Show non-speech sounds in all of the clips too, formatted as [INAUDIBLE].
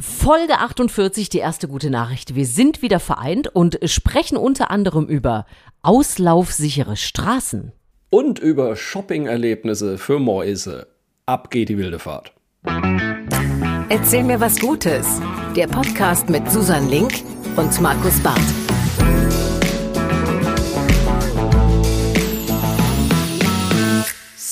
Folge 48, die erste gute Nachricht. Wir sind wieder vereint und sprechen unter anderem über auslaufsichere Straßen. Und über Shopping-Erlebnisse für Mäuse. Ab geht die wilde Fahrt. Erzähl mir was Gutes. Der Podcast mit Susan Link und Markus Barth.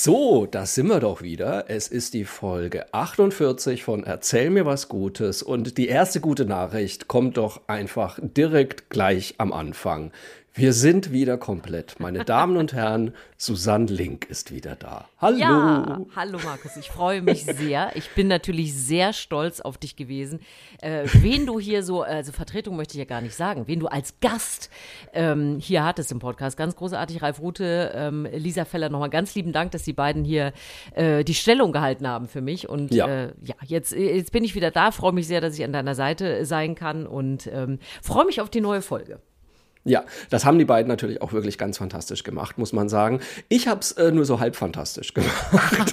So, da sind wir doch wieder. Es ist die Folge 48 von Erzähl mir was Gutes und die erste gute Nachricht kommt doch einfach direkt gleich am Anfang. Wir sind wieder komplett. Meine Damen und Herren, Susanne Link ist wieder da. Hallo. Ja, hallo Markus, ich freue mich sehr. Ich bin natürlich sehr stolz auf dich gewesen. Äh, wen du hier so, also Vertretung möchte ich ja gar nicht sagen, wen du als Gast ähm, hier hattest im Podcast. Ganz großartig, Ralf Rute, ähm, Lisa Feller, nochmal ganz lieben Dank, dass die beiden hier äh, die Stellung gehalten haben für mich. Und ja, äh, ja jetzt, jetzt bin ich wieder da, freue mich sehr, dass ich an deiner Seite sein kann und ähm, freue mich auf die neue Folge. Ja, das haben die beiden natürlich auch wirklich ganz fantastisch gemacht, muss man sagen. Ich habe es äh, nur so halb fantastisch gemacht.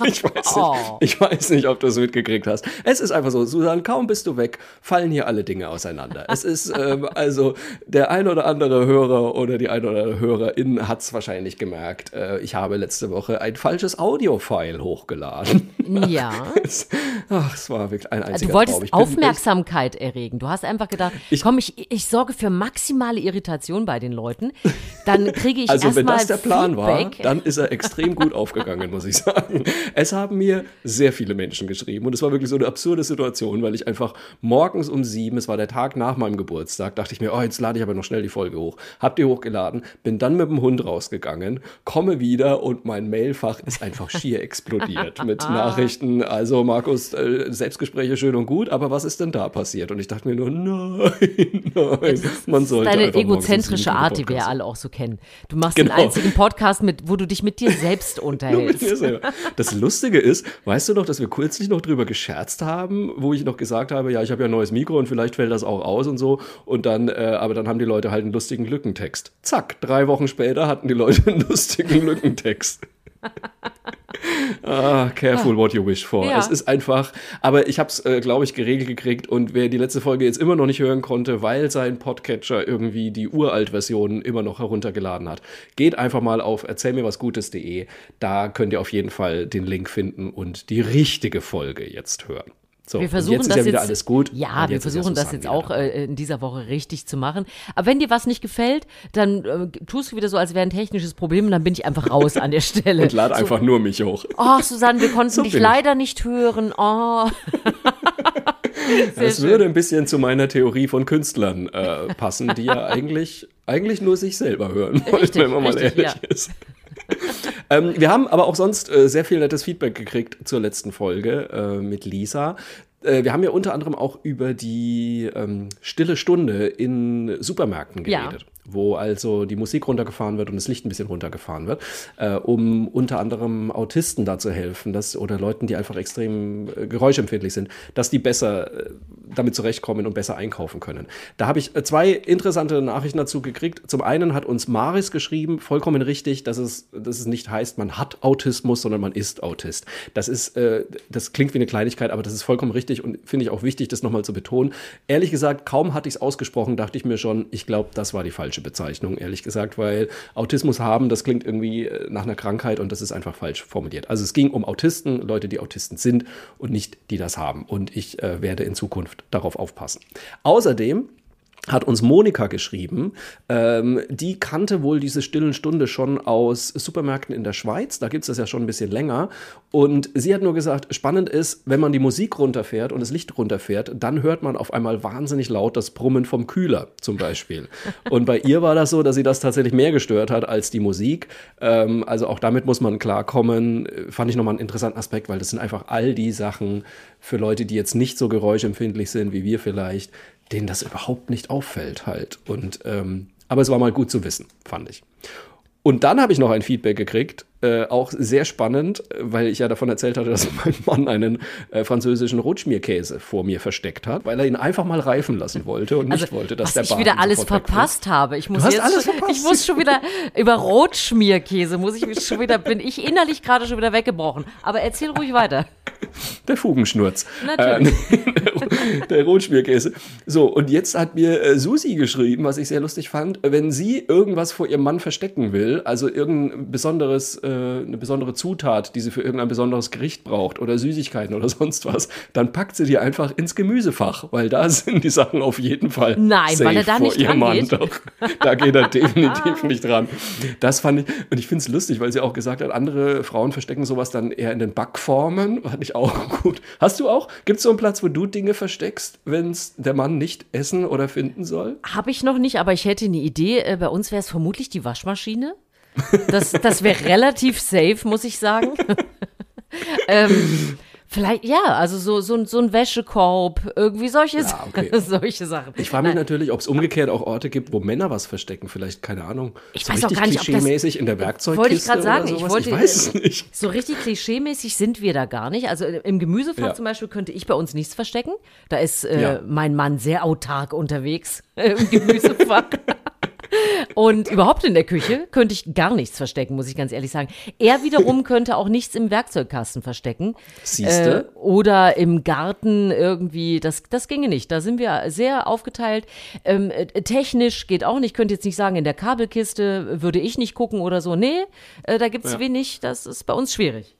Ich weiß, oh. nicht, ich weiß nicht, ob du es mitgekriegt hast. Es ist einfach so, Susan, kaum bist du weg, fallen hier alle Dinge auseinander. Es ist ähm, [LAUGHS] also der ein oder andere Hörer oder die ein oder andere Hörerin hat es wahrscheinlich gemerkt. Äh, ich habe letzte Woche ein falsches Audio-File hochgeladen. Ja. [LAUGHS] es, ach, es war wirklich ein einziger Du wolltest Aufmerksamkeit erregen. Du hast einfach gedacht, ich, komm, ich, ich sorge für maximale Irritation bei den Leuten, dann kriege ich [LAUGHS] Also wenn das der Plan Feedback. war, dann ist er extrem gut aufgegangen, muss ich sagen. Es haben mir sehr viele Menschen geschrieben und es war wirklich so eine absurde Situation, weil ich einfach morgens um sieben, es war der Tag nach meinem Geburtstag, dachte ich mir, oh, jetzt lade ich aber noch schnell die Folge hoch. Hab die hochgeladen, bin dann mit dem Hund rausgegangen, komme wieder und mein Mailfach ist einfach schier explodiert mit [LAUGHS] Nachrichten. Also Markus, äh, Selbstgespräche schön und gut, aber was ist denn da passiert? Und ich dachte mir nur, [LAUGHS] nein, nein, man sollte deine einfach egozentrische Art, die wir ja alle auch so kennen. Du machst genau. den einzigen Podcast, mit, wo du dich mit dir selbst [LAUGHS] unterhältst. dir selber. Das Lustige ist, weißt du noch, dass wir kürzlich noch drüber gescherzt haben, wo ich noch gesagt habe, ja, ich habe ja ein neues Mikro und vielleicht fällt das auch aus und so. Und dann, äh, aber dann haben die Leute halt einen lustigen Lückentext. Zack, drei Wochen später hatten die Leute einen [LAUGHS] lustigen Lückentext. [LAUGHS] ah, careful what you wish for. Ja. Es ist einfach, aber ich habe es, äh, glaube ich, geregelt gekriegt und wer die letzte Folge jetzt immer noch nicht hören konnte, weil sein Podcatcher irgendwie die Uralt-Version immer noch heruntergeladen hat, geht einfach mal auf erzählmirwasgutes.de. Da könnt ihr auf jeden Fall den Link finden und die richtige Folge jetzt hören. So, wir versuchen jetzt das ja jetzt, alles gut. Ja, wir versuchen das jetzt auch äh, in dieser Woche richtig zu machen. Aber wenn dir was nicht gefällt, dann äh, tust du wieder so, als wäre ein technisches Problem und dann bin ich einfach raus an der Stelle. [LAUGHS] und lad so, einfach nur mich hoch. Oh, Susanne, wir konnten so dich leider ich. nicht hören. Oh. [LAUGHS] das würde ein bisschen zu meiner Theorie von Künstlern äh, passen, die ja eigentlich, eigentlich nur sich selber hören wollen, wenn man mal ehrlich ja. ist. [LAUGHS] ähm, wir haben aber auch sonst äh, sehr viel nettes Feedback gekriegt zur letzten Folge äh, mit Lisa. Äh, wir haben ja unter anderem auch über die ähm, stille Stunde in Supermärkten geredet. Ja wo also die Musik runtergefahren wird und das Licht ein bisschen runtergefahren wird, äh, um unter anderem Autisten da zu helfen, dass, oder Leuten, die einfach extrem äh, geräuschempfindlich sind, dass die besser äh, damit zurechtkommen und besser einkaufen können. Da habe ich äh, zwei interessante Nachrichten dazu gekriegt. Zum einen hat uns Maris geschrieben, vollkommen richtig, dass es, dass es nicht heißt, man hat Autismus, sondern man ist Autist. Das ist, äh, das klingt wie eine Kleinigkeit, aber das ist vollkommen richtig und finde ich auch wichtig, das nochmal zu betonen. Ehrlich gesagt, kaum hatte ich es ausgesprochen, dachte ich mir schon, ich glaube, das war die falsche falsche Bezeichnung, ehrlich gesagt, weil Autismus haben, das klingt irgendwie äh, nach einer Krankheit und das ist einfach falsch formuliert. Also es ging um Autisten, Leute, die Autisten sind und nicht die das haben. Und ich äh, werde in Zukunft darauf aufpassen. Außerdem hat uns Monika geschrieben. Ähm, die kannte wohl diese stillen Stunde schon aus Supermärkten in der Schweiz. Da gibt es das ja schon ein bisschen länger. Und sie hat nur gesagt, spannend ist, wenn man die Musik runterfährt und das Licht runterfährt, dann hört man auf einmal wahnsinnig laut das Brummen vom Kühler zum Beispiel. [LAUGHS] und bei ihr war das so, dass sie das tatsächlich mehr gestört hat als die Musik. Ähm, also auch damit muss man klarkommen. Fand ich nochmal einen interessanten Aspekt, weil das sind einfach all die Sachen für Leute, die jetzt nicht so geräuschempfindlich sind wie wir vielleicht, denen das überhaupt nicht auffällt halt. Und ähm, aber es war mal gut zu wissen, fand ich. Und dann habe ich noch ein Feedback gekriegt, äh, auch sehr spannend, weil ich ja davon erzählt hatte, dass [LAUGHS] mein Mann einen äh, französischen Rotschmierkäse vor mir versteckt hat, weil er ihn einfach mal reifen lassen wollte und also, nicht wollte, dass was der ich wieder alles verpasst habe. Ich muss du hast jetzt, alles verpasst. ich muss schon wieder über Rotschmierkäse muss ich schon wieder bin ich innerlich gerade schon wieder weggebrochen. Aber erzähl ruhig weiter. Der Fugenschnurz. Natürlich. Äh, [LAUGHS] der Rotschmierkäse. So, und jetzt hat mir äh, Susi geschrieben, was ich sehr lustig fand, wenn sie irgendwas vor ihrem Mann verstecken will, also irgendein besonderes, äh, eine besondere Zutat, die sie für irgendein besonderes Gericht braucht oder Süßigkeiten oder [LAUGHS] sonst was, dann packt sie die einfach ins Gemüsefach, weil da [LAUGHS] sind die Sachen auf jeden Fall Nein, safe weil er da nicht dran Mann. geht. Doch, da geht er [LAUGHS] definitiv nicht dran. Das fand ich, und ich finde es lustig, weil sie auch gesagt hat, andere Frauen verstecken sowas dann eher in den Backformen. Fand ich auch gut. Hast du auch? Gibt es so einen Platz, wo du Dinge versteckst, wenn es der Mann nicht essen oder finden soll? Habe ich noch nicht, aber ich hätte eine Idee. Äh, Bei uns wäre es vermutlich die Waschmaschine. Das, das wäre relativ safe, muss ich sagen. [LAUGHS] ähm, vielleicht, ja, also so, so, ein- so ein Wäschekorb, irgendwie solche, Ja, okay. [LAUGHS] solche Sachen. Ich frage mich Nein. natürlich, ob es umgekehrt auch Orte gibt, wo Männer was verstecken. Vielleicht, keine Ahnung. Ich so weiß auch richtig gar nicht, ob das- klischeemäßig in der Werkzeugkiste Wollte ich gerade sagen, ich wollte- ich weiß es nicht. [LAUGHS] So richtig klischeemäßig sind wir da gar nicht. Also im Gemüsefach Ja. zum Beispiel könnte ich bei uns nichts verstecken. Da ist äh, Ja. mein Mann sehr autark unterwegs im Gemüsefach. Und überhaupt in der Küche könnte ich gar nichts verstecken, muss ich ganz ehrlich sagen. Er wiederum [LAUGHS] könnte auch nichts im Werkzeugkasten verstecken. Siehste? Äh, oder im Garten irgendwie, das, das ginge nicht. Da sind wir sehr aufgeteilt. Ähm, äh, technisch geht auch nicht. Ich könnte jetzt nicht sagen, in der Kabelkiste würde ich nicht gucken oder so. Nee, äh, da gibt's Ja. wenig. Das ist bei uns schwierig.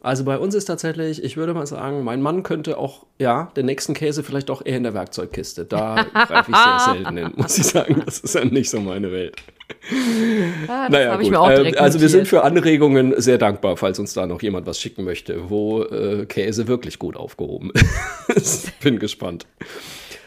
Also bei uns ist tatsächlich, ich würde mal sagen, mein Mann könnte auch, ja, den nächsten Käse vielleicht auch eher in der Werkzeugkiste. Da greife ich sehr selten hin, muss ich sagen. Das ist ja nicht so meine Welt. Ah, Naja, gut. direkt also wir sind für Anregungen sehr dankbar, falls uns da noch jemand was schicken möchte, wo äh, Käse wirklich gut aufgehoben [LAUGHS] ist. Bin gespannt.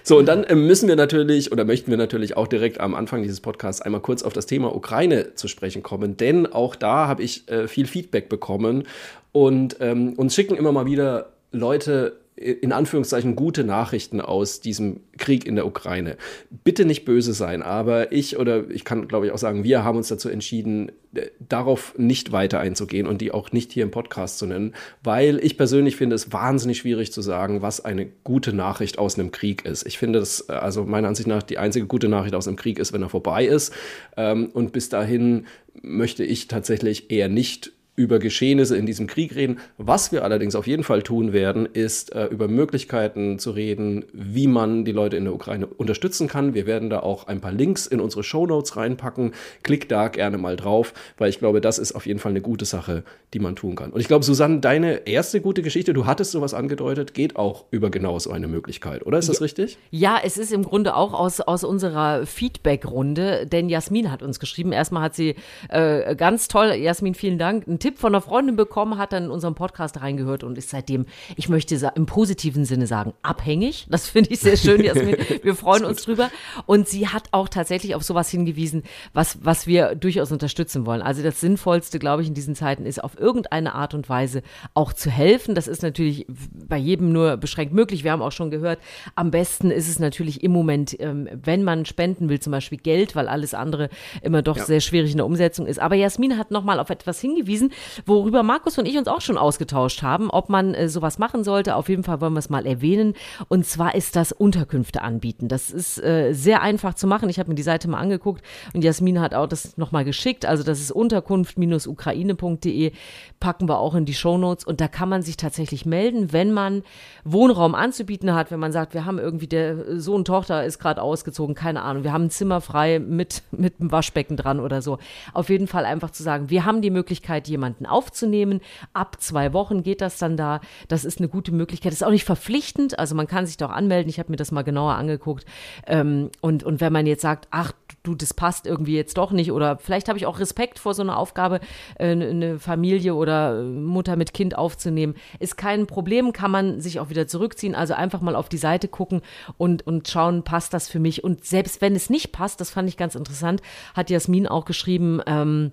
So, und dann äh, müssen wir natürlich oder möchten wir natürlich auch direkt am Anfang dieses Podcasts einmal kurz auf das Thema Ukraine zu sprechen kommen, denn auch da habe ich äh, viel Feedback bekommen. Und ähm, uns schicken immer mal wieder Leute in Anführungszeichen gute Nachrichten aus diesem Krieg in der Ukraine. Bitte nicht böse sein, aber ich oder ich kann glaube ich auch sagen, wir haben uns dazu entschieden, äh, darauf nicht weiter einzugehen und die auch nicht hier im Podcast zu nennen, weil ich persönlich finde es wahnsinnig schwierig zu sagen, was eine gute Nachricht aus einem Krieg ist. Ich finde das, äh, also meiner Ansicht nach, die einzige gute Nachricht aus einem Krieg ist, wenn er vorbei ist. Ähm, Und bis dahin möchte ich tatsächlich eher nicht über Geschehnisse in diesem Krieg reden. Was wir allerdings auf jeden Fall tun werden, ist äh, über Möglichkeiten zu reden, wie man die Leute in der Ukraine unterstützen kann. Wir werden da auch ein paar Links in unsere Shownotes reinpacken. Klick da gerne mal drauf, weil ich glaube, das ist auf jeden Fall eine gute Sache, die man tun kann. Und ich glaube, Susanne, deine erste gute Geschichte, du hattest sowas angedeutet, geht auch über genau so eine Möglichkeit, oder? Ist das richtig? Ja, es ist im Grunde auch aus, aus unserer Feedback-Runde, denn Jasmin hat uns geschrieben. Erstmal hat sie äh, ganz toll, Jasmin, vielen Dank, einen Tipp von einer Freundin bekommen, hat dann in unserem Podcast reingehört und ist seitdem, ich möchte im positiven Sinne sagen, abhängig. Das finde ich sehr schön, Jasmin. [LAUGHS] Wir freuen uns drüber. Und sie hat auch tatsächlich auf sowas hingewiesen, was, was wir durchaus unterstützen wollen. Also das Sinnvollste, glaube ich, in diesen Zeiten ist, auf irgendeine Art und Weise auch zu helfen. Das ist natürlich bei jedem nur beschränkt möglich. Wir haben auch schon gehört, am besten ist es natürlich im Moment, ähm, wenn man spenden will, zum Beispiel Geld, weil alles andere immer doch Ja. sehr schwierig in der Umsetzung ist. Aber Jasmin hat nochmal auf etwas hingewiesen, worüber Markus und ich uns auch schon ausgetauscht haben, ob man äh, sowas machen sollte. Auf jeden Fall wollen wir es mal erwähnen. Und zwar ist das Unterkünfte anbieten. Das ist äh, sehr einfach zu machen. Ich habe mir die Seite mal angeguckt und Jasmin hat auch das nochmal geschickt. Also das ist unterkunft-ukraine.de. Packen wir auch in die Shownotes. Und da kann man sich tatsächlich melden, wenn man Wohnraum anzubieten hat, wenn man sagt, wir haben irgendwie der Sohn, Tochter ist gerade ausgezogen, keine Ahnung, wir haben ein Zimmer frei mit, mit einem Waschbecken dran oder so. Auf jeden Fall einfach zu sagen, wir haben die Möglichkeit, jemanden aufzunehmen. Ab zwei Wochen geht das dann da. Das ist eine gute Möglichkeit. Das ist auch nicht verpflichtend, also man kann sich doch anmelden. Ich habe mir das mal genauer angeguckt. Ähm, und, und wenn man jetzt sagt, ach, du, das passt irgendwie jetzt doch nicht oder vielleicht habe ich auch Respekt vor so einer Aufgabe, äh, eine Familie oder Mutter mit Kind aufzunehmen, ist kein Problem, kann man sich auch wieder zurückziehen. Also einfach mal auf die Seite gucken und, und schauen, passt das für mich. Und selbst wenn es nicht passt, das fand ich ganz interessant, hat Jasmin auch geschrieben, ähm,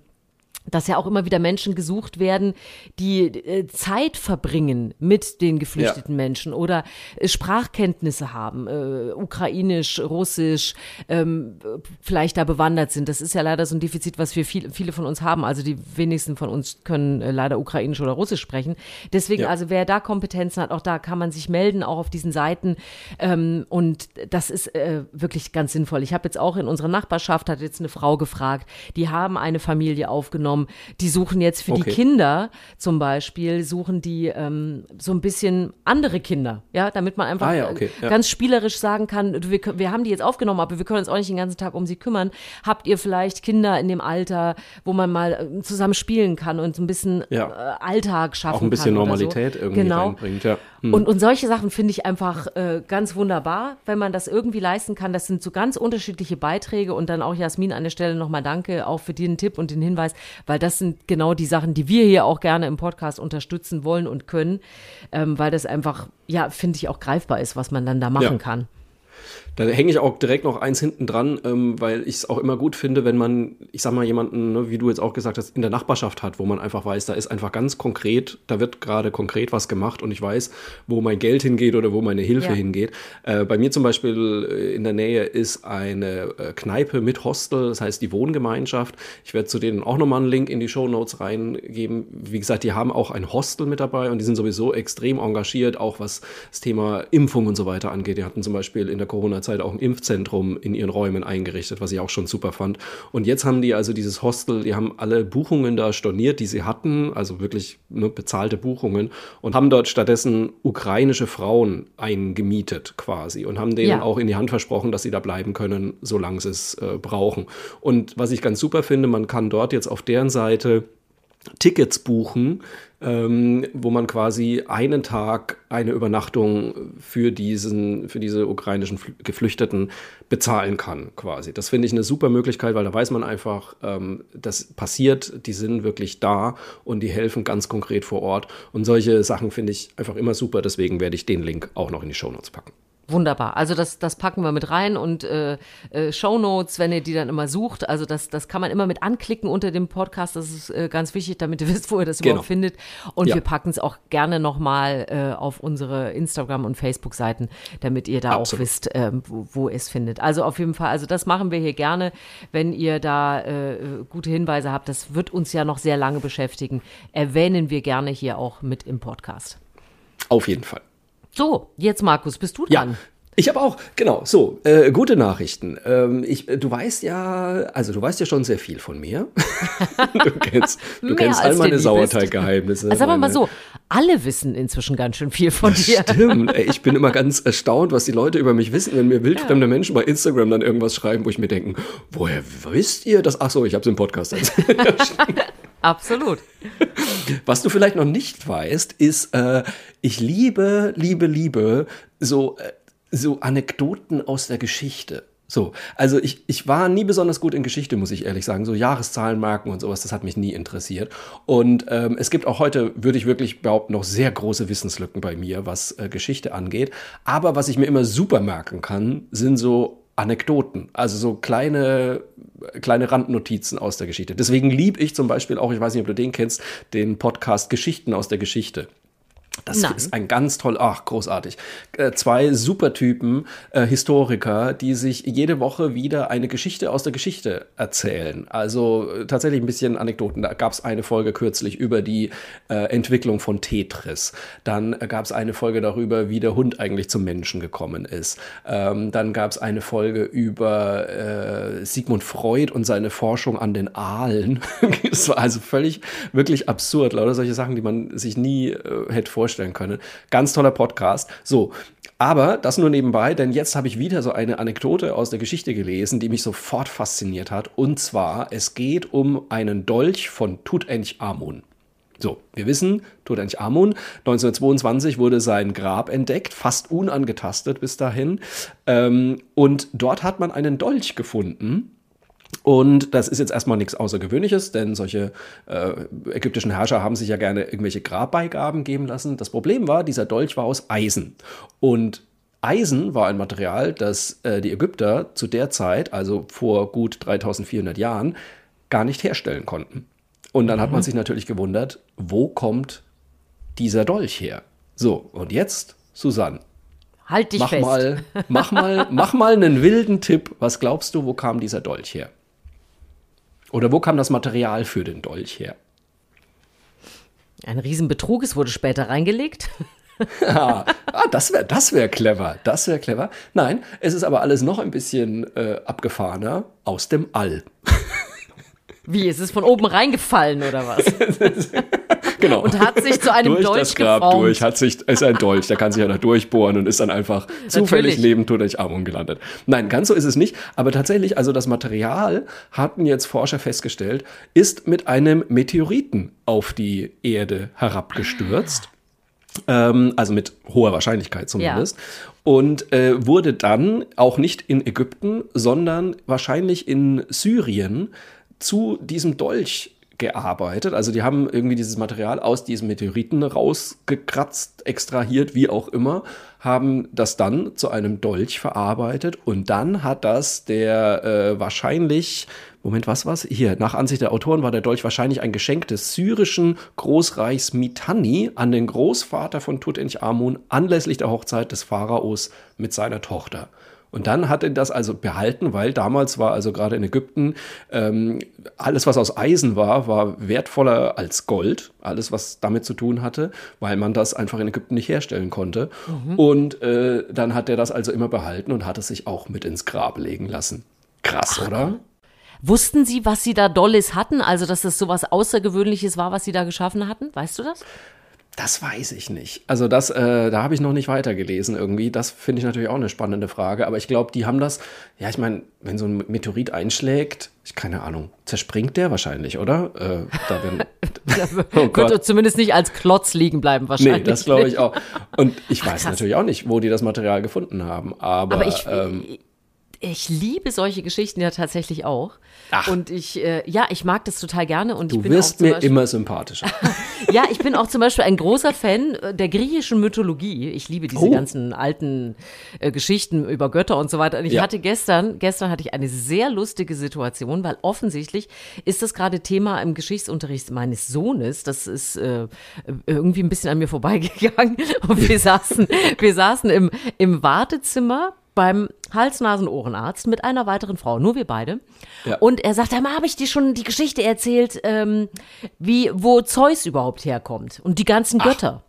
dass ja auch immer wieder Menschen gesucht werden, die äh, Zeit verbringen mit den geflüchteten Menschen oder äh, Sprachkenntnisse haben, äh, ukrainisch, russisch, ähm, vielleicht da bewandert sind. Das ist ja leider so ein Defizit, was wir viel, viele von uns haben. Also die wenigsten von uns können äh, leider ukrainisch oder russisch sprechen. Deswegen, Ja. also wer da Kompetenzen hat, auch da kann man sich melden, auch auf diesen Seiten. Ähm, und das ist äh, wirklich ganz sinnvoll. Ich habe jetzt auch in unserer Nachbarschaft, hat jetzt eine Frau gefragt, die haben eine Familie aufgenommen, aufgenommen. Die suchen jetzt für Okay. die Kinder zum Beispiel, suchen die ähm, so ein bisschen andere Kinder, ja, damit man einfach Ah ja, okay, äh, ja. ganz spielerisch sagen kann, wir, wir haben die jetzt aufgenommen, aber wir können uns auch nicht den ganzen Tag um sie kümmern. Habt ihr vielleicht Kinder in dem Alter, wo man mal äh, zusammen spielen kann und so ein bisschen Ja. äh, Alltag schaffen Auch ein bisschen kann Normalität so. irgendwie genau. reinbringt, ja. Hm. Und, und solche Sachen finde ich einfach äh, ganz wunderbar, wenn man das irgendwie leisten kann. Das sind so ganz unterschiedliche Beiträge und dann auch Jasmin an der Stelle nochmal danke auch für den Tipp und den Hinweis, weil das sind genau die Sachen, die wir hier auch gerne im Podcast unterstützen wollen und können, ähm, weil das einfach, ja, finde ich auch greifbar ist, was man dann da machen Ja. kann. Da hänge ich auch direkt noch eins hinten dran, ähm, weil ich es auch immer gut finde, wenn man, ich sag mal, jemanden, ne, wie du jetzt auch gesagt hast, in der Nachbarschaft hat, wo man einfach weiß, da ist einfach ganz konkret, da wird gerade konkret was gemacht und ich weiß, wo mein Geld hingeht oder wo meine Hilfe Ja. hingeht. Äh, bei mir zum Beispiel äh, in der Nähe ist eine äh, Kneipe mit Hostel, das heißt die Wohngemeinschaft. Ich werde zu denen auch nochmal einen Link in die Show Notes reingeben. Wie gesagt, die haben auch ein Hostel mit dabei und die sind sowieso extrem engagiert, auch was das Thema Impfung und so weiter angeht. Die hatten zum Beispiel in der Corona-Zeit auch ein Impfzentrum in ihren Räumen eingerichtet, was ich auch schon super fand. Und jetzt haben die also dieses Hostel, die haben alle Buchungen da storniert, die sie hatten, also wirklich ne, bezahlte Buchungen und haben dort stattdessen ukrainische Frauen eingemietet quasi und haben denen Ja. auch in die Hand versprochen, dass sie da bleiben können, solange sie es äh, brauchen. Und was ich ganz super finde, man kann dort jetzt auf deren Seite Tickets buchen, ähm, wo man quasi einen Tag eine Übernachtung für diesen, für diese ukrainischen Flü- Geflüchteten bezahlen kann, quasi. Das finde ich eine super Möglichkeit, weil da weiß man einfach, ähm, das passiert, die sind wirklich da und die helfen ganz konkret vor Ort. Und solche Sachen finde ich einfach immer super, deswegen werde ich den Link auch noch in die Shownotes packen. Wunderbar. Also das, das packen wir mit rein und äh, äh, Shownotes, wenn ihr die dann immer sucht. Also das, das kann man immer mit anklicken unter dem Podcast. Das ist äh, ganz wichtig, damit ihr [LAUGHS] wisst, wo ihr das Genau. überhaupt findet. Und Ja. wir packen es auch gerne nochmal äh, auf unsere Instagram- und Facebook-Seiten, damit ihr da auch Absolut. wisst, ähm, wo, wo ihr es findet. Also auf jeden Fall, also das machen wir hier gerne, wenn ihr da äh, gute Hinweise habt. Das wird uns ja noch sehr lange beschäftigen. Erwähnen wir gerne hier auch mit im Podcast. Auf jeden Fall. So, jetzt Markus, bist du Ja. dran? Ich habe auch, genau, so, äh, gute Nachrichten. Ähm, ich, äh, du weißt ja, also du weißt ja schon sehr viel von mir. [LAUGHS] du kennst, [LAUGHS] du kennst all meine. Sauerteiggeheimnisse. Also sagen wir mal so, alle wissen inzwischen ganz schön viel von dir. Stimmt, [LAUGHS] ey, ich bin immer ganz erstaunt, was die Leute über mich wissen, wenn mir wildfremde Menschen bei Instagram dann irgendwas schreiben, wo ich mir denke, woher wisst ihr das? Ach so, ich habe es im Podcast erzählt. Absolut. Was du vielleicht noch nicht weißt, ist, äh, ich liebe, liebe, liebe so, äh, so Anekdoten aus der Geschichte. So, also ich, ich war nie besonders gut in Geschichte, muss ich ehrlich sagen. So Jahreszahlenmarken und sowas, das hat mich nie interessiert. Und ähm, es gibt auch heute, würde ich wirklich behaupten, noch sehr große Wissenslücken bei mir, was äh, Geschichte angeht. Aber was ich mir immer super merken kann, sind so Anekdoten, also so kleine, kleine Randnotizen aus der Geschichte. Deswegen liebe ich zum Beispiel auch, ich weiß nicht, ob du den kennst, den Podcast Geschichten aus der Geschichte. Das Nein. ist ein ganz toll, ach, großartig. Äh, zwei Supertypen, äh, Historiker, die sich jede Woche wieder eine Geschichte aus der Geschichte erzählen. Also äh, tatsächlich ein bisschen Anekdoten. Da gab es eine Folge kürzlich über die äh, Entwicklung von Tetris. Dann gab es eine Folge darüber, wie der Hund eigentlich zum Menschen gekommen ist. Ähm, dann gab es eine Folge über Sigmund Freud und seine Forschung an den Aalen. [LAUGHS] das war also völlig, wirklich absurd. Lauter solche Sachen, die man sich nie hätte vorstellen können. Ganz toller Podcast. So. Aber das nur nebenbei, denn jetzt habe ich wieder so eine Anekdote aus der Geschichte gelesen, die mich sofort fasziniert hat. Und zwar, es geht um einen Dolch von Tutanchamun. So, wir wissen, Tutanchamun, 1922 wurde sein Grab entdeckt, fast unangetastet bis dahin. Ähm, und dort hat man einen Dolch gefunden. Und das ist jetzt erstmal nichts Außergewöhnliches, denn solche äh, ägyptischen Herrscher haben sich ja gerne irgendwelche Grabbeigaben geben lassen. Das Problem war, dieser Dolch war aus Eisen. Und Eisen war ein Material, das äh, die Ägypter zu der Zeit, also vor gut 3400 Jahren, gar nicht herstellen konnten. Und dann hat man sich natürlich gewundert, wo kommt dieser Dolch her? So, und jetzt, Susanne, Halt dich mach fest. mal, mach mal, mach mal einen wilden Tipp. Was glaubst du, wo kam dieser Dolch her? Oder wo kam das Material für den Dolch her? Ein Riesenbetrug, es wurde später reingelegt. [LAUGHS] ah, das wäre das wär clever. Das wäre clever. Nein, es ist aber alles noch ein bisschen äh, abgefahrener aus dem All. [LAUGHS] Wie, ist es von oben reingefallen oder was? [LAUGHS] genau. Und hat sich zu einem durch Dolch das Grab geformt. durch, hat sich, ist ein Dolch, der kann sich ja da durchbohren und ist dann einfach zufällig lebend durch Armung gelandet. Nein, ganz so ist es nicht. Aber tatsächlich, also das Material, hatten jetzt Forscher festgestellt, ist mit einem Meteoriten auf die Erde herabgestürzt. Ähm, also mit hoher Wahrscheinlichkeit zumindest. Und äh, wurde dann auch nicht in Ägypten, sondern wahrscheinlich in Syrien zu diesem Dolch gearbeitet. Also die haben irgendwie dieses Material aus diesem Meteoriten rausgekratzt, extrahiert, wie auch immer, haben das dann zu einem Dolch verarbeitet und dann hat das der äh, wahrscheinlich, Moment, was war's? Hier, nach Ansicht der Autoren war der Dolch wahrscheinlich ein Geschenk des syrischen Großreichs Mitanni an den Großvater von Tutanchamun anlässlich der Hochzeit des Pharaos mit seiner Tochter. Und dann hat er das also behalten, weil damals war also gerade in Ägypten ähm, alles, was aus Eisen war, war wertvoller als Gold. Alles, was damit zu tun hatte, weil man das einfach in Ägypten nicht herstellen konnte. Und äh, dann hat er das also immer behalten und hat es sich auch mit ins Grab legen lassen. Krass, oder? Wussten Sie, was Sie da Dolles hatten? Also, dass das sowas Außergewöhnliches war, was Sie da geschaffen hatten? Weißt du das? Das weiß ich nicht. Also das, äh, da habe ich noch nicht weitergelesen irgendwie. Das finde ich natürlich auch eine spannende Frage. Aber ich glaube, die haben das, ja, ich meine, wenn so ein Meteorit einschlägt, ich keine Ahnung, zerspringt der wahrscheinlich, oder? Äh, da werden, [LAUGHS] [LAUGHS] oh Wird zumindest nicht als Klotz liegen bleiben wahrscheinlich. Nee, das glaube ich auch. Und ich Ach, weiß krass. natürlich auch nicht, wo die das Material gefunden haben. Aber, Aber ich, ähm, ich liebe solche Geschichten ja tatsächlich auch. Ach. Und ich, äh, ja, ich mag das total gerne. Und ich du bin auch wirst mir Beispiel, immer sympathischer. [LAUGHS] Ja, ich bin auch zum Beispiel ein großer Fan äh, der griechischen Mythologie. Ich liebe diese Oh. ganzen alten äh, Geschichten über Götter und so weiter. Und ich Ja. hatte gestern, gestern hatte ich eine sehr lustige Situation, weil offensichtlich ist das gerade Thema im Geschichtsunterricht meines Sohnes. Das ist äh, irgendwie ein bisschen an mir vorbeigegangen. [LAUGHS] Und wir saßen, wir saßen im, im Wartezimmer beim Hals-Nasen-Ohrenarzt mit einer weiteren Frau, nur wir beide. Ja. Und er sagte, habe ich dir schon die Geschichte erzählt, ähm, wie, wo Zeus überhaupt herkommt und die ganzen Götter.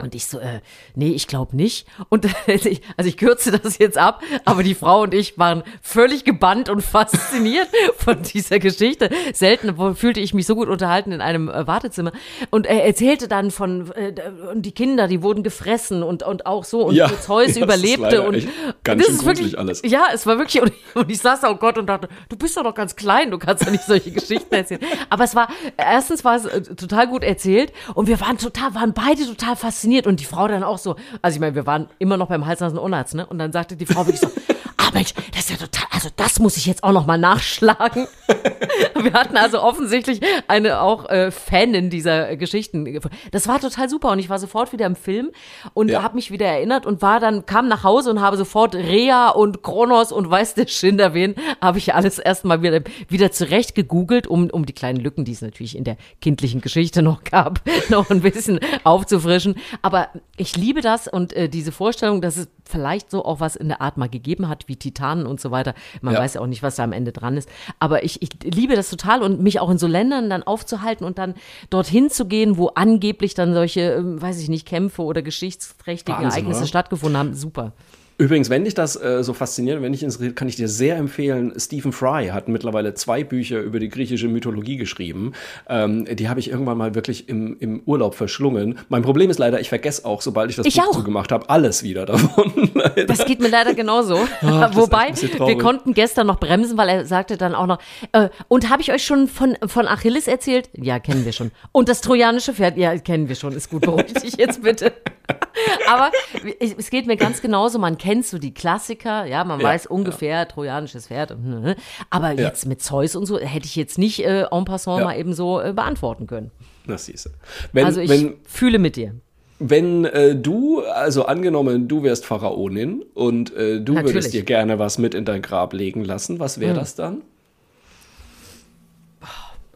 Und ich so, äh, nee, ich glaube nicht. Und [LAUGHS] ich- also ich kürze das jetzt ab, aber die Frau und ich waren völlig gebannt und [LAUGHS] fasziniert von dieser Geschichte. Selten fühlte ich mich so gut unterhalten in einem äh, Wartezimmer. Und er erzählte dann von äh, und die Kinder, die wurden gefressen und und auch so und Ja, Zeus [LAUGHS] das ist überlebte und ganz das schön ist wirklich alles. ja, es war wirklich und, und ich saß da oh Gott und dachte, du bist doch noch ganz klein, du kannst doch nicht solche Geschichten erzählen. Aber es war erstens war es äh, total gut erzählt und wir waren total waren beide total fasziniert und die Frau dann auch so. Also ich meine, wir waren immer noch beim Halsnasen Ohrenarzt, ne? Und dann sagte die Frau wirklich so, [LAUGHS] ah Mensch, das ist ja total, also das muss ich jetzt auch noch mal nachschlagen. [LAUGHS] Wir hatten also offensichtlich eine auch äh, Fanin dieser äh, Geschichten. Das war total super und ich war sofort wieder im Film und Ja. habe mich wieder erinnert und war dann kam nach Hause und habe sofort Rea und Kronos und weiß der Schinder wen, habe ich alles erstmal wieder wieder zurecht gegoogelt, um um die kleinen Lücken, die es natürlich in der kindlichen Geschichte noch gab, [LAUGHS] noch ein bisschen aufzufrischen. Aber ich liebe das und äh, diese Vorstellung, dass es vielleicht so auch was in der Art mal gegeben hat, wie Titanen und so weiter. Man Ja. weiß ja auch nicht, was da am Ende dran ist. Aber ich, ich liebe das total und mich auch in so Ländern dann aufzuhalten und dann dorthin zu gehen, wo angeblich dann solche, ähm, weiß ich nicht, Kämpfe oder geschichtsträchtigen Wahnsinn, Ereignisse oder? stattgefunden haben. Super. Übrigens, wenn dich das äh, so fasziniert, wenn dich interessiert, kann ich dir sehr empfehlen. Stephen Fry hat mittlerweile zwei Bücher über die griechische Mythologie geschrieben. Ähm, die habe ich irgendwann mal wirklich im, im Urlaub verschlungen. Mein Problem ist leider, ich vergesse auch, sobald ich das Ich Buch auch. zugemacht habe, alles wieder davon. Leider. [LAUGHS] Das geht mir leider genauso. ist Wobei, wir konnten gestern noch bremsen, weil er sagte dann auch noch, äh, und habe ich euch schon von, von Achilles erzählt? Ja, kennen wir schon. Und das trojanische Pferd? Ja, kennen wir schon. Ist gut, beruhig dich jetzt bitte. [LAUGHS] Aber es es geht mir ganz genauso, man kennt so die Klassiker, ja, man Ja, weiß ungefähr, trojanisches Pferd. und, ne, Aber jetzt mit Zeus und so hätte ich jetzt nicht äh, en passant Ja. mal eben so äh, beantworten können. Das siehst du. Wenn, Also ich wenn, fühle mit dir. wenn äh, du, also angenommen, du wärst Pharaonin und äh, du Natürlich. würdest dir gerne was mit in dein Grab legen lassen, was wäre das dann?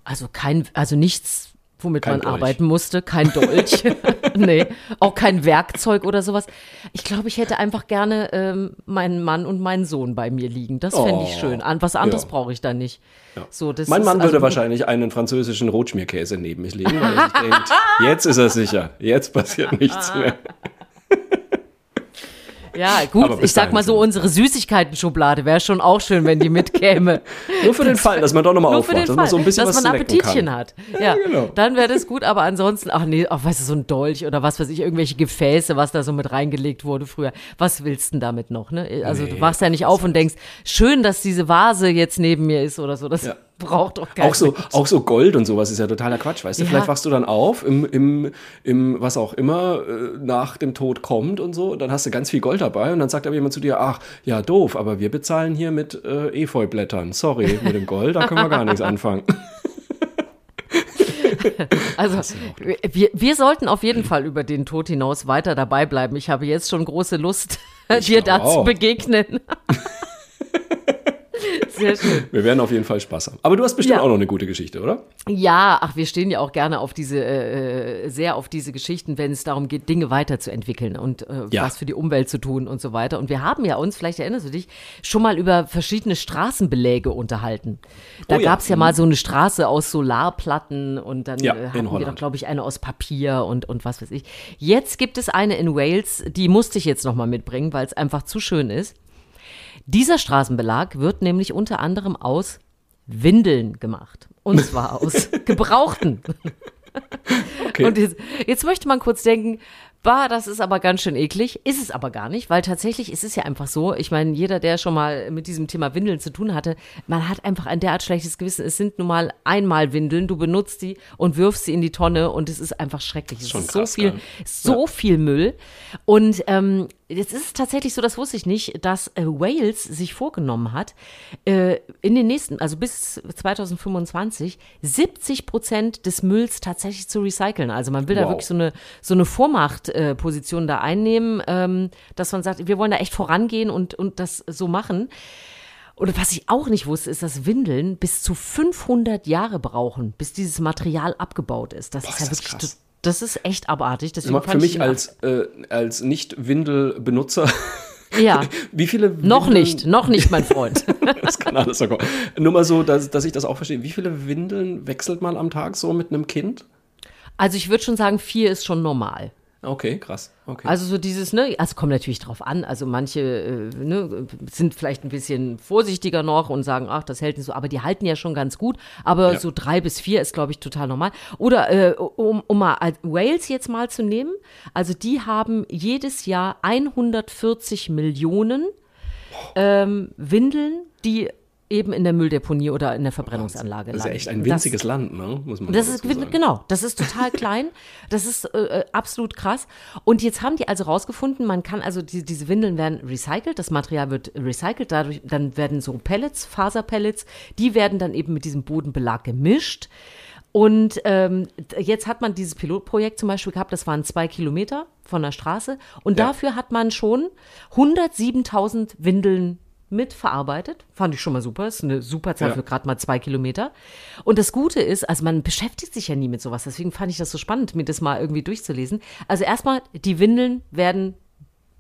Also kein, also nichts, womit Kein man Dolch. arbeiten musste, kein Dolch, [LAUGHS] [LAUGHS] [LAUGHS] nee, auch kein Werkzeug oder sowas. Ich glaube, ich hätte einfach gerne ähm, meinen Mann und meinen Sohn bei mir liegen. Das fände ich Oh, schön. An, was anderes ja. brauche ich da nicht. So, das Mein ist Mann würde also- wahrscheinlich einen französischen Rotschmierkäse neben mich legen, weil er sich denkt, [LAUGHS] jetzt ist er sicher, jetzt passiert nichts mehr. [LAUGHS] Ja, gut, ich sag mal so, unsere Süßigkeiten-Schublade wäre schon auch schön, wenn die mitkäme. [LAUGHS] nur für den Fall, dass man doch nochmal aufwacht, dass man so ein bisschen dass was man Appetitchen kann. hat. Ja, genau. Dann wäre das gut, aber ansonsten, ach nee, ach, weißt du, so ein Dolch oder was weiß ich, irgendwelche Gefäße, was da so mit reingelegt wurde früher. Was willst du denn damit noch, ne? Also Nee, du wachst ja nicht auf und denkst, schön, dass diese Vase jetzt neben mir ist oder so. Das Ja. Braucht doch keiner. Auch so, auch so Gold und sowas ist ja totaler Quatsch, weißt du? Ja. Vielleicht wachst du dann auf im, im, im was auch immer äh, nach dem Tod kommt und so, und dann hast du ganz viel Gold dabei und dann sagt aber jemand zu dir, ach, ja, doof, aber wir bezahlen hier mit äh, Efeublättern. Sorry, mit dem Gold, da können wir gar nichts anfangen. [LAUGHS] Also wir, wir sollten auf jeden Fall über den Tod hinaus weiter dabei bleiben. Ich habe jetzt schon große Lust, [LAUGHS] dir da zu begegnen. [LAUGHS] Sehr schön. [LAUGHS] Wir werden auf jeden Fall Spaß haben. Aber du hast bestimmt Ja. auch noch eine gute Geschichte, oder? Ja, ach, wir stehen ja auch gerne auf diese, äh, sehr auf diese Geschichten, wenn es darum geht, Dinge weiterzuentwickeln und äh, Ja. was für die Umwelt zu tun und so weiter. Und wir haben ja uns, vielleicht erinnerst du dich, schon mal über verschiedene Straßenbeläge unterhalten. Da Oh ja. gab's ja mal so eine Straße aus Solarplatten und dann Ja, äh, hatten wir doch, glaube ich, eine aus Papier und, und was weiß ich. Jetzt gibt es eine in Wales, die musste ich jetzt noch mal mitbringen, weil es einfach zu schön ist. Dieser Straßenbelag wird nämlich unter anderem aus Windeln gemacht. Und [LAUGHS] zwar aus gebrauchten. Okay. Und jetzt, jetzt möchte man kurz denken, bah, das ist aber ganz schön eklig. Ist es aber gar nicht, weil tatsächlich ist es ja einfach so. Ich meine, jeder, der schon mal mit diesem Thema Windeln zu tun hatte, man hat einfach ein derart schlechtes Gewissen. Es sind nun mal einmal Windeln, du benutzt die und wirfst sie in die Tonne und es ist einfach schrecklich. Es Schon ist krass, so viel, gell? so viel Müll. Und ähm, jetzt ist es tatsächlich so, das wusste ich nicht, dass äh, Wales sich vorgenommen hat, äh, in den nächsten, also bis 2025, 70 Prozent des Mülls tatsächlich zu recyceln. Also man will da Wow. wirklich so eine, so eine Vormachtposition da einnehmen, ähm, dass man sagt, wir wollen da echt vorangehen und, und das so machen. Oder was ich auch nicht wusste, ist, dass Windeln bis zu 500 Jahre brauchen, bis dieses Material abgebaut ist. Das ist ja ist das wirklich, krass. das ist echt abartig. Deswegen Für mich als, äh, als Nicht-Windel-Benutzer, [LAUGHS] ja, wie viele noch Windeln- nicht, noch nicht, mein Freund. [LAUGHS] Das kann alles so kommen. Nur mal so, dass, dass ich das auch verstehe. Wie viele Windeln wechselt man am Tag so mit einem Kind? Also ich würde schon sagen, vier ist schon normal. Okay, krass. Okay. Also so dieses, ne, also kommt natürlich drauf an. Also manche äh, ne, sind vielleicht ein bisschen vorsichtiger noch und sagen, ach, das hält nicht so, aber die halten ja schon ganz gut. Aber Ja. so drei bis vier ist, glaube ich, total normal. Oder äh, um, um mal Wales jetzt mal zu nehmen, also die haben jedes Jahr 140 Millionen ähm, Windeln, die eben in der Mülldeponie oder in der Verbrennungsanlage das ist ja landen. echt ein Das- winziges Land, ne? Muss man das ist sagen. genau, das ist total klein. Das ist äh, äh, absolut krass. Und jetzt haben die also rausgefunden, man kann also die, diese Windeln werden recycelt, das Material wird recycelt, dadurch dann werden so Pellets, Faserpellets, die werden dann eben mit diesem Bodenbelag gemischt. Und ähm, jetzt hat man dieses Pilotprojekt zum Beispiel gehabt, das waren zwei Kilometer von der Straße. Und Ja. dafür hat man schon 107.000 Windeln mitverarbeitet. Fand ich schon mal super. Ist eine super Zahl Ja. für gerade mal zwei Kilometer. Und das Gute ist, also man beschäftigt sich ja nie mit sowas. Deswegen fand ich das so spannend, mir das mal irgendwie durchzulesen. Also erstmal, die Windeln werden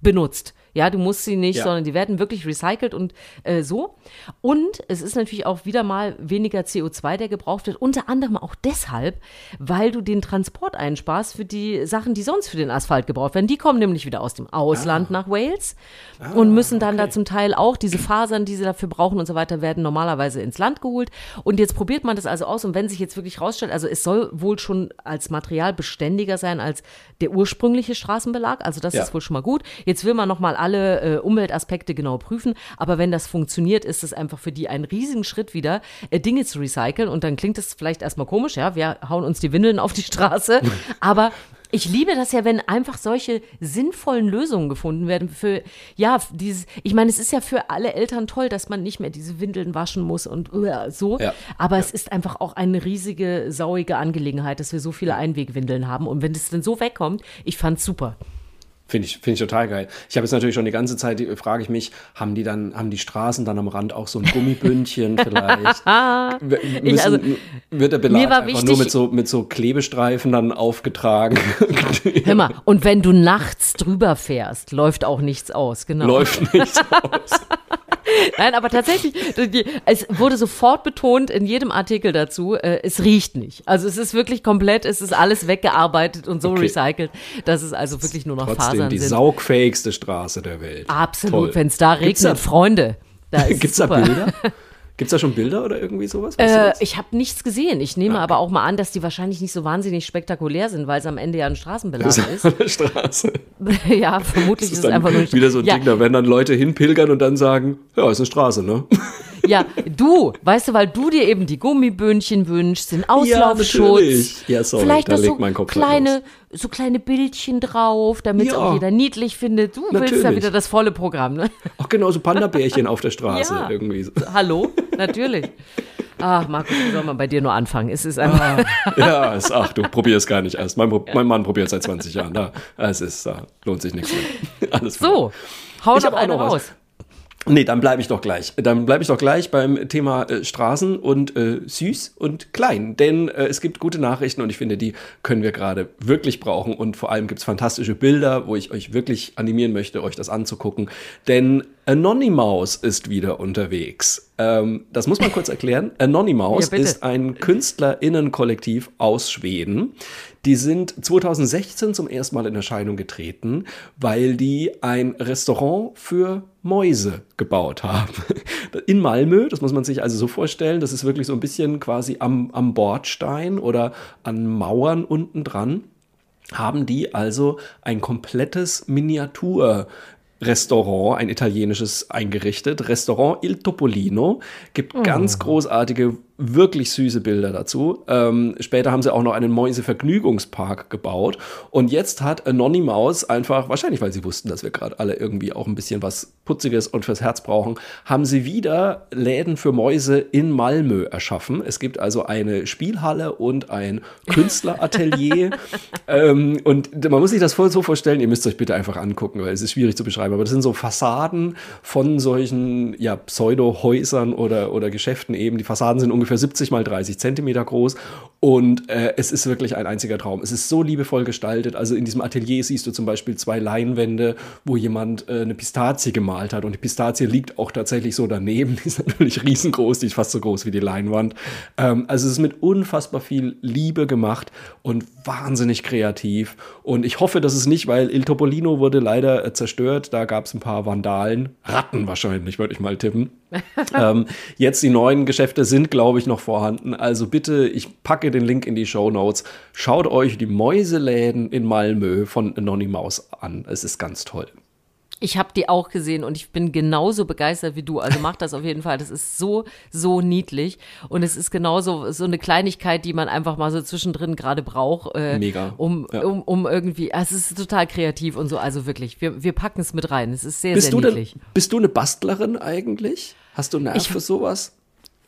benutzt. Ja, du musst sie nicht, Ja. sondern die werden wirklich recycelt und äh, so. Und es ist natürlich auch wieder mal weniger CO2, der gebraucht wird. Unter anderem auch deshalb, weil du den Transport einsparst für die Sachen, die sonst für den Asphalt gebraucht werden. Die kommen nämlich wieder aus dem Ausland Ah. nach Wales und müssen dann da zum Teil auch diese Fasern, die sie dafür brauchen und so weiter, werden normalerweise ins Land geholt. Und jetzt probiert man das also aus. Und wenn sich jetzt wirklich rausstellt, also es soll wohl schon als Material beständiger sein als der ursprüngliche Straßenbelag. Also das Ja. ist wohl schon mal gut. Jetzt will man nochmal alle äh, Umweltaspekte genau prüfen. Aber wenn das funktioniert, ist es einfach für die ein riesigen Schritt wieder, äh, Dinge zu recyceln. Und dann klingt es vielleicht erstmal komisch, ja, wir hauen uns die Windeln auf die Straße. Aber ich liebe das ja, wenn einfach solche sinnvollen Lösungen gefunden werden für, ja, dieses, ich meine, es ist ja für alle Eltern toll, dass man nicht mehr diese Windeln waschen muss und uh, so. Ja. Aber es ist einfach auch eine riesige, sauige Angelegenheit, dass wir so viele Einwegwindeln haben. Und wenn es dann so wegkommt, ich fand's super. Finde ich, finde ich total geil. Ich habe jetzt natürlich schon die ganze Zeit, die- frage ich mich, haben die dann, haben die Straßen dann am Rand auch so ein Gummibündchen vielleicht? [LAUGHS] Müssen, also- wird der Mir Belag war einfach wichtig- nur mit so, mit so Klebestreifen dann aufgetragen? [LAUGHS] Hör mal, und wenn du nachts drüber fährst, läuft auch nichts aus, genau. Läuft nichts [LAUGHS] aus. Nein, aber tatsächlich, die, es wurde sofort betont in jedem Artikel dazu, äh, es riecht nicht. Also es ist wirklich komplett, es ist alles weggearbeitet und so okay. recycelt, dass es also wirklich nur noch Trotzdem Fasern die sind. saugfähigste Straße der Welt. Absolut, wenn es da regnet, da, Freunde. Da Gibt's da [LAUGHS] Bilder? [LAUGHS] Gibt es da schon Bilder oder irgendwie sowas? Äh, ich habe nichts gesehen. Ich nehme ah. aber auch mal an, dass die wahrscheinlich nicht so wahnsinnig spektakulär sind, weil es am Ende ja ein Straßenbelag ist. ist. [LAUGHS] Eine Straße. [LAUGHS] ja, vermutlich ist, ist es einfach nur wieder so ein ja. Ding, da werden dann Leute hinpilgern und dann sagen, ja, ist eine Straße, ne? [LAUGHS] Ja, du, weißt du, weil du dir eben die Gummiböhnchen wünschst, den Auslaufschutz. Ja, ja sorry, vielleicht da so mein Kopf kleine, so kleine Bildchen drauf, damit es ja, auch jeder niedlich findet. Du natürlich. willst ja wieder das volle Programm, ne? Ach genau, so Panda-Bärchen auf der Straße [LAUGHS] ja. irgendwie. Hallo, natürlich. Ach, Markus, wie soll man bei dir nur anfangen? Es ist einfach. Ah, ja, es, ach, du probierst gar nicht erst. Mein, mein Mann probiert seit 20 Jahren. Da, es ist, da lohnt sich nichts mehr. Alles so, hau ich doch eine raus. Nee, dann bleibe ich doch gleich. Dann bleibe ich doch gleich beim Thema äh, Straßen und äh, süß und klein. Denn äh, es gibt gute Nachrichten und ich finde, die können wir gerade wirklich brauchen. Und vor allem gibt es fantastische Bilder, wo ich euch wirklich animieren möchte, euch das anzugucken. Denn Anonymous ist wieder unterwegs. Ähm, das muss man kurz erklären. Anonymous ja, ist ein KünstlerInnenkollektiv aus Schweden. Die sind 2016 zum ersten Mal in Erscheinung getreten, weil die ein Restaurant für Mäuse gebaut haben. [LAUGHS] In Malmö, das muss man sich also so vorstellen, das ist wirklich so ein bisschen quasi am, am Bordstein oder an Mauern unten dran haben die also ein komplettes Miniatur Restaurant, ein italienisches eingerichtet. Restaurant Il Topolino. Gibt oh. ganz großartige wirklich süße Bilder dazu. Ähm, später haben sie auch noch einen Mäuse-Vergnügungspark gebaut. Und jetzt hat Anonymous einfach, wahrscheinlich weil sie wussten, dass wir gerade alle irgendwie auch ein bisschen was Putziges und fürs Herz brauchen, haben sie wieder Läden für Mäuse in Malmö erschaffen. Es gibt also eine Spielhalle und ein Künstleratelier. [LAUGHS] ähm, und man muss sich das voll so vorstellen, ihr müsst euch bitte einfach angucken, weil es ist schwierig zu beschreiben. Aber das sind so Fassaden von solchen ja, Pseudo-Häusern oder, oder Geschäften eben. Die Fassaden sind ungefähr ungefähr 70 mal 30 Zentimeter groß und äh, es ist wirklich ein einziger Traum. Es ist so liebevoll gestaltet. Also in diesem Atelier siehst du zum Beispiel zwei Leinwände, wo jemand äh, eine Pistazie gemalt hat und die Pistazie liegt auch tatsächlich so daneben. [LAUGHS] Die ist natürlich riesengroß, die ist fast so groß wie die Leinwand. Ähm, also es ist mit unfassbar viel Liebe gemacht und wahnsinnig kreativ. Und ich hoffe, dass es nicht, weil Il Topolino wurde leider äh, zerstört. Da gab es ein paar Vandalen, Ratten wahrscheinlich, würde ich mal tippen. [LAUGHS] ähm, jetzt die neuen Geschäfte sind, glaube ich, noch vorhanden. Also bitte, ich packe den Link in die Show Notes. Schaut euch die Mäuseläden in Malmö von Anonymous an. Es ist ganz toll. Ich habe die auch gesehen und ich bin genauso begeistert wie du. Also mach das auf jeden Fall. Das ist so, so niedlich. Und es ist genauso so eine Kleinigkeit, die man einfach mal so zwischendrin gerade braucht. Äh, Mega. Um, ja. um, um irgendwie, also es ist total kreativ und so. Also wirklich, wir, wir packen es mit rein. Es ist sehr, bist sehr niedlich. Denn, bist du eine Bastlerin eigentlich? Hast du Nerv ich, für sowas?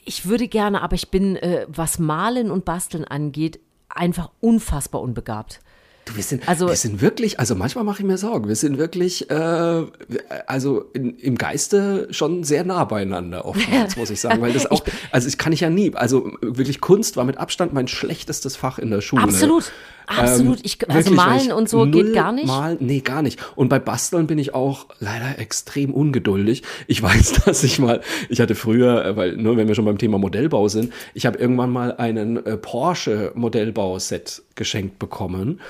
Ich würde gerne, aber ich bin, äh, was Malen und Basteln angeht, einfach unfassbar unbegabt. Du, wir sind, also, wir sind wirklich, also manchmal mache ich mir Sorgen, wir sind wirklich, äh, also in, im Geiste schon sehr nah beieinander oftmals, [LAUGHS] muss ich sagen, weil das auch, also ich kann ich ja nie, also wirklich Kunst war mit Abstand mein schlechtestes Fach in der Schule. Absolut. Absolut. Ich, ähm, also wirklich, malen und so geht gar nicht. Malen, nee, gar nicht. Und bei Basteln bin ich auch leider extrem ungeduldig. Ich [LAUGHS] weiß, dass ich mal, ich hatte früher, äh, weil nur wenn wir schon beim Thema Modellbau sind, ich habe irgendwann mal einen äh, Porsche Modellbauset geschenkt bekommen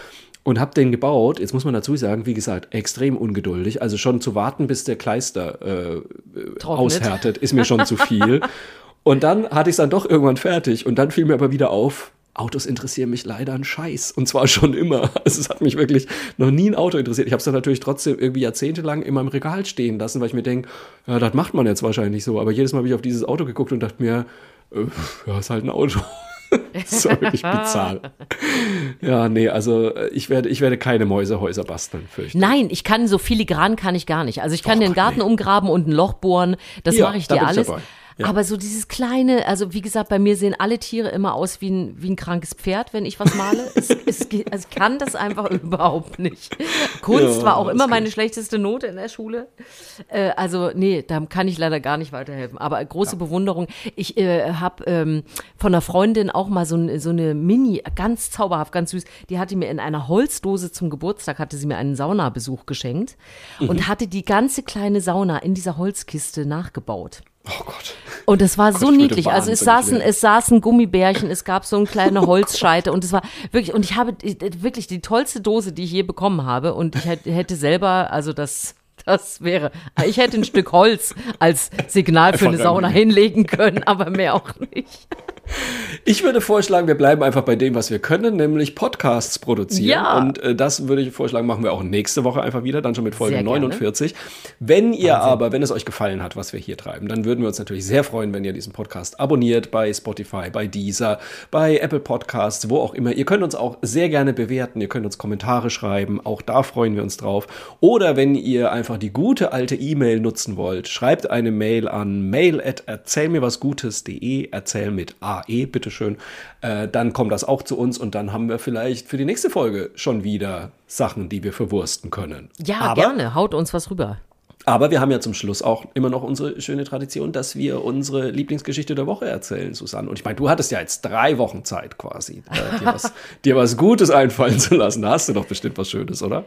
und habe den gebaut. Jetzt muss man dazu sagen, wie gesagt, extrem ungeduldig. Also schon zu warten, bis der Kleister äh, aushärtet, ist mir schon zu viel. [LAUGHS] Und dann hatte ich es dann doch irgendwann fertig. Und dann fiel mir aber wieder auf, Autos interessieren mich leider ein Scheiß. Und zwar [LAUGHS] schon immer. Also es hat mich wirklich noch nie ein Auto interessiert. Ich habe es dann natürlich trotzdem irgendwie jahrzehntelang in meinem Regal stehen lassen, weil ich mir denke, ja, das macht man jetzt wahrscheinlich so. Aber jedes Mal habe ich auf dieses Auto geguckt und dachte mir, äh, ja, ist halt ein Auto. [LAUGHS] das war wirklich [LAUGHS] bizarr. Ja, nee, also äh, ich werde, ich werde keine Mäusehäuser basteln, fürchte Nein, ich kann so filigran kann ich gar nicht. Also ich kann Doch, den Garten nee. umgraben und ein Loch bohren, das ja, mache ich dir alles. Ja. Aber so dieses kleine, also wie gesagt, bei mir sehen alle Tiere immer aus wie ein, wie ein krankes Pferd, wenn ich was male. [LAUGHS] es, es, also ich kann das einfach [LAUGHS] überhaupt nicht. Kunst ja, war auch immer meine schlechteste Note in der Schule. Äh, also nee, da kann ich leider gar nicht weiterhelfen. Aber große ja. Bewunderung. Ich äh, habe ähm, von einer Freundin auch mal so, so eine Mini, ganz zauberhaft, ganz süß, die hatte mir in einer Holzdose zum Geburtstag, hatte sie mir einen Saunabesuch geschenkt mhm. und hatte die ganze kleine Sauna in dieser Holzkiste nachgebaut. Oh Gott. Und es war Gott, so niedlich. Also es saßen, es saßen Gummibärchen, es gab so eine kleine Holzscheite und es war wirklich, und ich habe wirklich die tollste Dose, die ich je bekommen habe. Und ich hätte selber, also das, das wäre, ich hätte ein Stück Holz als Signal für eine Sauna hinlegen können, aber mehr auch nicht. Ich würde vorschlagen, wir bleiben einfach bei dem, was wir können, nämlich Podcasts produzieren. Ja. Und äh, das würde ich vorschlagen, machen wir auch nächste Woche einfach wieder, dann schon mit Folge 49. Wenn ihr Wahnsinn. aber, wenn es euch gefallen hat, was wir hier treiben, dann würden wir uns natürlich sehr freuen, wenn ihr diesen Podcast abonniert bei Spotify, bei Deezer, bei Apple Podcasts, wo auch immer. Ihr könnt uns auch sehr gerne bewerten, ihr könnt uns Kommentare schreiben, auch da freuen wir uns drauf. Oder wenn ihr einfach die gute alte E-Mail nutzen wollt, schreibt eine Mail an mail at erzählmirwasgutes.de, erzähl mit AE, bitteschön, äh, dann kommt das auch zu uns und dann haben wir vielleicht für die nächste Folge schon wieder Sachen, die wir verwursten können. Ja, Aber, gerne, haut uns was rüber. Aber wir haben ja zum Schluss auch immer noch unsere schöne Tradition, dass wir unsere Lieblingsgeschichte der Woche erzählen, Susanne. Und ich meine, du hattest ja jetzt drei Wochen Zeit quasi, äh, dir, was, [LAUGHS] dir was Gutes einfallen zu lassen. Da hast du doch bestimmt was Schönes, oder?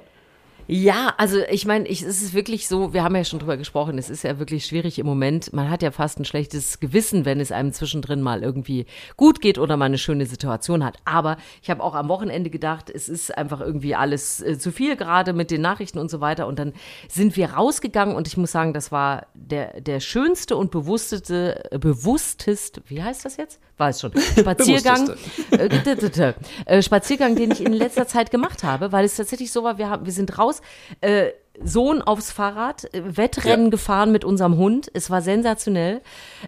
Ja, also ich meine, es ist wirklich so, wir haben ja schon drüber gesprochen, es ist ja wirklich schwierig im Moment. Man hat ja fast ein schlechtes Gewissen, wenn es einem zwischendrin mal irgendwie gut geht oder man eine schöne Situation hat. Aber ich habe auch am Wochenende gedacht, es ist einfach irgendwie alles äh, zu viel gerade mit den Nachrichten und so weiter. Und dann sind wir rausgegangen und ich muss sagen, das war der, der schönste und bewussteste, äh, bewusstest, wie heißt das jetzt? Weiß schon. [LAUGHS] Spaziergang, äh, [LAUGHS] äh, Spaziergang, den ich in letzter Zeit gemacht habe, weil es tatsächlich so war, wir, haben, wir sind raus, äh, Sohn aufs Fahrrad, äh, Wettrennen ja. gefahren mit unserem Hund. Es war sensationell.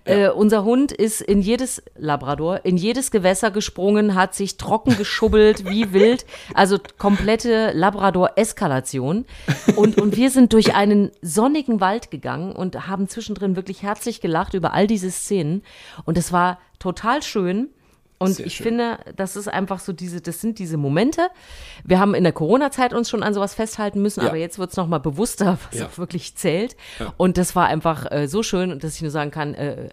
Ja. Äh, unser Hund ist in jedes Labrador, in jedes Gewässer gesprungen, hat sich trocken geschubbelt [LAUGHS] wie wild. Also komplette Labrador-Eskalation. Und, und wir sind durch einen sonnigen Wald gegangen und haben zwischendrin wirklich herzlich gelacht über all diese Szenen. Und es war total schön. Und Sehr ich schön. finde, das ist einfach so diese, das sind diese Momente. Wir haben in der Corona-Zeit uns schon an sowas festhalten müssen, ja. aber jetzt wird es nochmal bewusster, was ja. auch wirklich zählt. Ja. Und das war einfach äh, so schön, dass ich nur sagen kann, äh,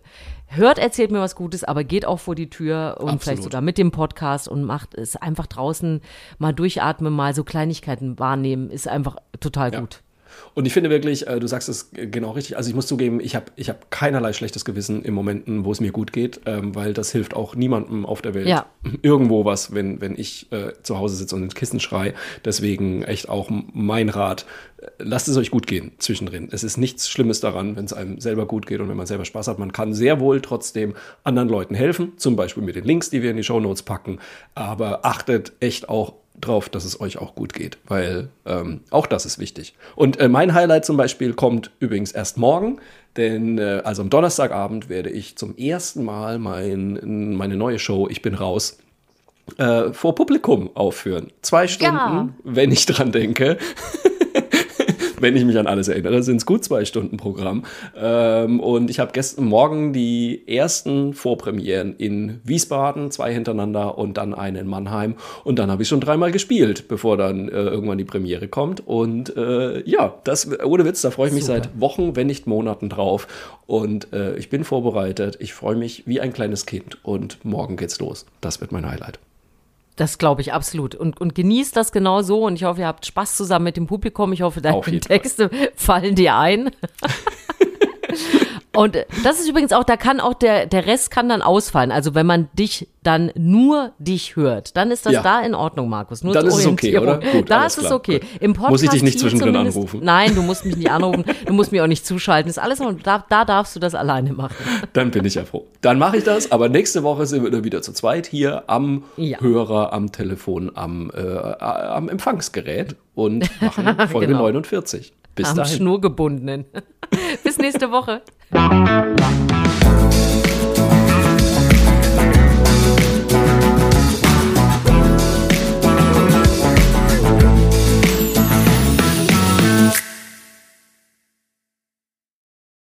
hört, erzählt mir was Gutes, aber geht auch vor die Tür und Absolut. vielleicht sogar mit dem Podcast und macht es einfach draußen mal durchatmen, mal so Kleinigkeiten wahrnehmen, ist einfach total gut. Und ich finde wirklich, äh, du sagst es genau richtig. Also ich muss zugeben, ich habe ich hab keinerlei schlechtes Gewissen in Momenten, wo es mir gut geht, ähm, weil das hilft auch niemandem auf der Welt. Ja. [LAUGHS] Irgendwo was, wenn, wenn ich äh, zu Hause sitze und ins Kissen schrei. Deswegen echt auch mein Rat, äh, lasst es euch gut gehen zwischendrin. Es ist nichts Schlimmes daran, wenn es einem selber gut geht und wenn man selber Spaß hat. Man kann sehr wohl trotzdem anderen Leuten helfen, zum Beispiel mit den Links, die wir in die Show Notes packen. Aber achtet echt auch drauf, dass es euch auch gut geht, weil ähm, auch das ist wichtig. Und äh, mein Highlight zum Beispiel kommt übrigens erst morgen, denn äh, also am Donnerstagabend werde ich zum ersten Mal mein, meine neue Show Ich bin raus äh, vor Publikum aufführen. Zwei Stunden, ja. wenn ich dran denke. [LAUGHS] wenn ich mich an alles erinnere, sind es gut zwei Stunden Programm. Ähm, und ich habe gestern Morgen die ersten Vorpremieren in Wiesbaden, zwei hintereinander und dann eine in Mannheim. Und dann habe ich schon dreimal gespielt, bevor dann äh, irgendwann die Premiere kommt. Und äh, ja, das ohne Witz, da freue ich mich Super. seit Wochen, wenn nicht Monaten drauf. Und äh, ich bin vorbereitet. Ich freue mich wie ein kleines Kind. Und morgen geht's los. Das wird mein Highlight. Das glaube ich absolut. Und, und genießt das genau so. Und ich hoffe, ihr habt Spaß zusammen mit dem Publikum. Ich hoffe, deine Texte Fall. [LAUGHS] fallen dir ein. [LAUGHS] Und das ist übrigens auch, da kann auch der, der Rest kann dann ausfallen. Also wenn man dich dann nur dich hört, dann ist das ja. da in Ordnung, Markus. Nur dann ist es okay, oder? Gut, da ist es okay. Im Podcast muss ich dich nicht zwischendrin anrufen? Nein, du musst mich nicht anrufen. du musst mich auch nicht zuschalten. Das ist alles, da, da darfst du das alleine machen. [LAUGHS] Dann bin ich ja froh. Dann mache ich das. Aber nächste Woche sind wir wieder zu zweit hier am ja. Hörer, am Telefon, am, äh, am Empfangsgerät und [LAUGHS] machen Folge genau. 49. Bis am dahin. Schnurgebundenen. [LAUGHS] Bis nächste Woche.